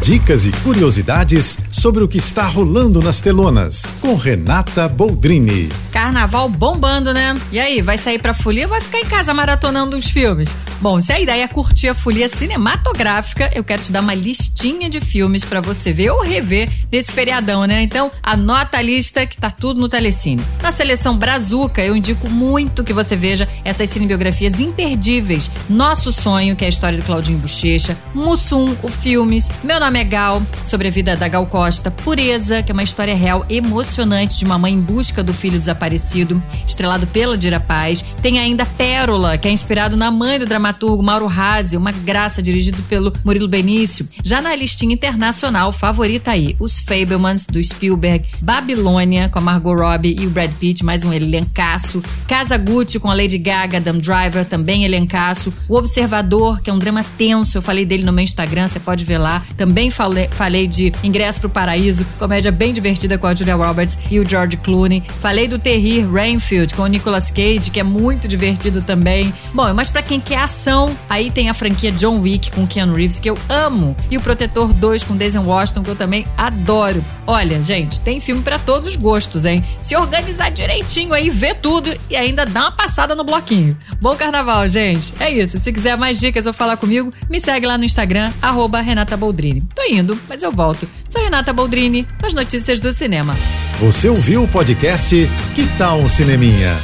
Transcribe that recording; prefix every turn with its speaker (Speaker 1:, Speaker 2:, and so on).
Speaker 1: Dicas e curiosidades sobre o que está rolando nas telonas. Com Renata Boldrini.
Speaker 2: Carnaval bombando, né? E aí, vai sair pra folia ou vai ficar em casa maratonando os filmes? Bom, se a ideia é curtir a folia cinematográfica, eu quero te dar uma listinha de filmes para você ver ou rever nesse feriadão, né? Então, anota a lista que tá tudo no Telecine. Na seleção Brazuca, eu indico muito que você veja essas cinebiografias imperdíveis. Nosso Sonho, que é a história do Claudinho Bochecha, Mussum, o Filmes, Meu Nome é Gal, sobre a vida da Gal Costa, Pureza, que é uma história real emocionante de uma mãe em busca do filho desaparecido, estrelado pela Dira Paz. Tem ainda Pérola, que é inspirado na mãe do dramaturgo Mauro Razzi, uma graça dirigido pelo Murilo Benício. Já na listinha internacional, favorita aí, Os Fablemans, do Spielberg, Babilônia, com a Margot Robbie e o Brad Pitt, mais um elencaço, Casa Gucci, com a Lady Gaga, Adam Driver, também elencaço, O Observador, que é um drama tenso, eu falei dele no meu Instagram, você pode ver lá. Também falei, falei de Ingresso pro Paraíso, comédia bem divertida com a Julia Roberts e o George Clooney. Falei do Terrir Rainfield com o Nicolas Cage, que é muito divertido também. Bom, mas para quem quer ação, aí tem a franquia John Wick com Keanu Reeves, que eu amo, e o Protetor 2 com Denzel Washington, que eu também adoro. Olha, gente, tem filme para todos os gostos, hein? Se organizar direitinho aí, ver tudo e ainda dá uma passada no bloquinho. Bom carnaval, gente. É isso. Se quiser mais dicas ou falar comigo, me segue lá no Instagram, arroba Renata Boldrini. Tô indo, mas eu volto. Sou Renata Boldrini, com as notícias do cinema.
Speaker 1: Você ouviu o podcast Que Tal um Cineminha?